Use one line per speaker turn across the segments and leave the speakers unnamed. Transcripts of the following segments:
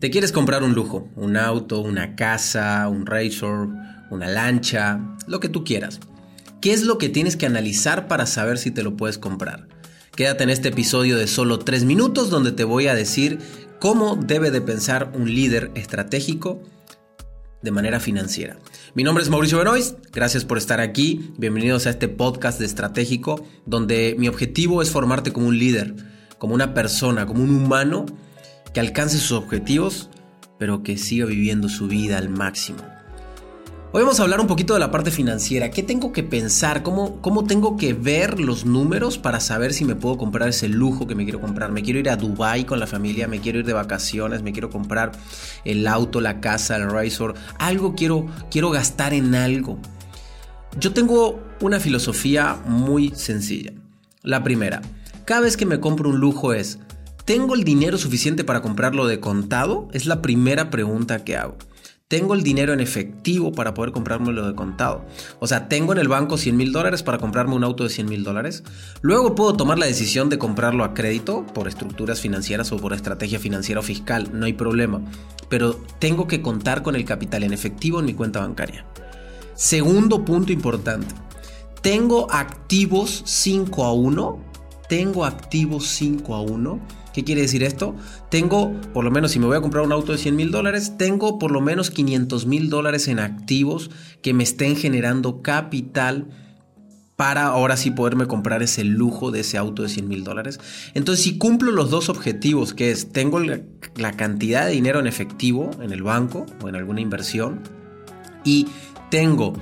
Te quieres comprar un lujo, un auto, una casa, un razor, una lancha, lo que tú quieras. ¿Qué es lo que tienes que analizar para saber si te lo puedes comprar? Quédate en este episodio de solo 3 minutos donde te voy a decir cómo debe de pensar un líder estratégico de manera financiera. Mi nombre es Mauricio Benoist, gracias por estar aquí, bienvenidos a este podcast de estratégico donde mi objetivo es formarte como un líder, como una persona, como un humano que alcance sus objetivos, pero que siga viviendo su vida al máximo. Hoy vamos a hablar un poquito de la parte financiera. ¿Qué tengo que pensar? ¿Cómo, ¿Cómo tengo que ver los números para saber si me puedo comprar ese lujo que me quiero comprar? ¿Me quiero ir a Dubai con la familia? ¿Me quiero ir de vacaciones? ¿Me quiero comprar el auto, la casa, el razor? Algo quiero, quiero gastar en algo. Yo tengo una filosofía muy sencilla. La primera, cada vez que me compro un lujo es, ¿Tengo el dinero suficiente para comprarlo de contado? Es la primera pregunta que hago. ¿Tengo el dinero en efectivo para poder comprármelo de contado? O sea, ¿tengo en el banco 100 mil dólares para comprarme un auto de 100 mil dólares? Luego puedo tomar la decisión de comprarlo a crédito por estructuras financieras o por estrategia financiera o fiscal, no hay problema. Pero tengo que contar con el capital en efectivo en mi cuenta bancaria. Segundo punto importante. ¿Tengo activos 5 a 1? ¿Tengo activos 5 a 1? ¿Qué quiere decir esto? Tengo, por lo menos si me voy a comprar un auto de 100 mil dólares, tengo por lo menos 500 mil dólares en activos que me estén generando capital para ahora sí poderme comprar ese lujo de ese auto de 100 mil dólares. Entonces, si cumplo los dos objetivos, que es, tengo la cantidad de dinero en efectivo en el banco o en alguna inversión, y tengo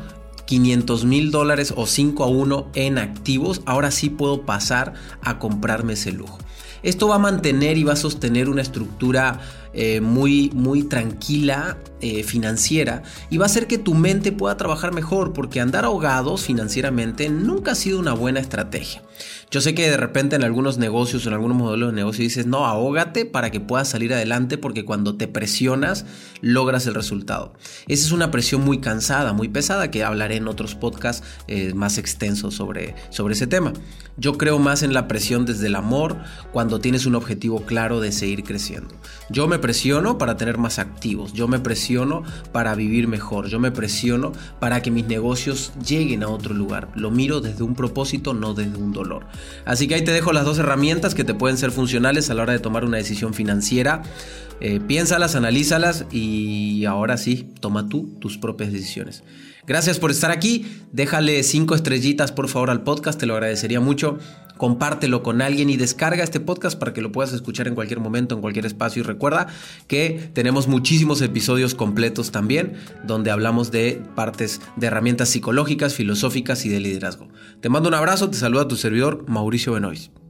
500 mil dólares o 5 a 1 en activos, ahora sí puedo pasar a comprarme ese lujo. Esto va a mantener y va a sostener una estructura eh, muy, muy tranquila eh, financiera y va a hacer que tu mente pueda trabajar mejor porque andar ahogados financieramente nunca ha sido una buena estrategia. Yo sé que de repente en algunos negocios, en algunos modelos de negocio dices, no, ahógate para que puedas salir adelante porque cuando te presionas logras el resultado. Esa es una presión muy cansada, muy pesada que hablaré en otros podcasts eh, más extensos sobre, sobre ese tema. Yo creo más en la presión desde el amor cuando tienes un objetivo claro de seguir creciendo. Yo me presiono para tener más activos, yo me presiono para vivir mejor, yo me presiono para que mis negocios lleguen a otro lugar. Lo miro desde un propósito, no desde un dolor. Así que ahí te dejo las dos herramientas que te pueden ser funcionales a la hora de tomar una decisión financiera. Eh, piénsalas, analízalas y ahora sí, toma tú tus propias decisiones. Gracias por estar aquí. Déjale cinco estrellitas por favor al podcast, te lo agradecería mucho. Compártelo con alguien y descarga este podcast para que lo puedas escuchar en cualquier momento, en cualquier espacio. Y recuerda que tenemos muchísimos episodios completos también, donde hablamos de partes de herramientas psicológicas, filosóficas y de liderazgo. Te mando un abrazo, te saluda tu servidor Mauricio Benoist.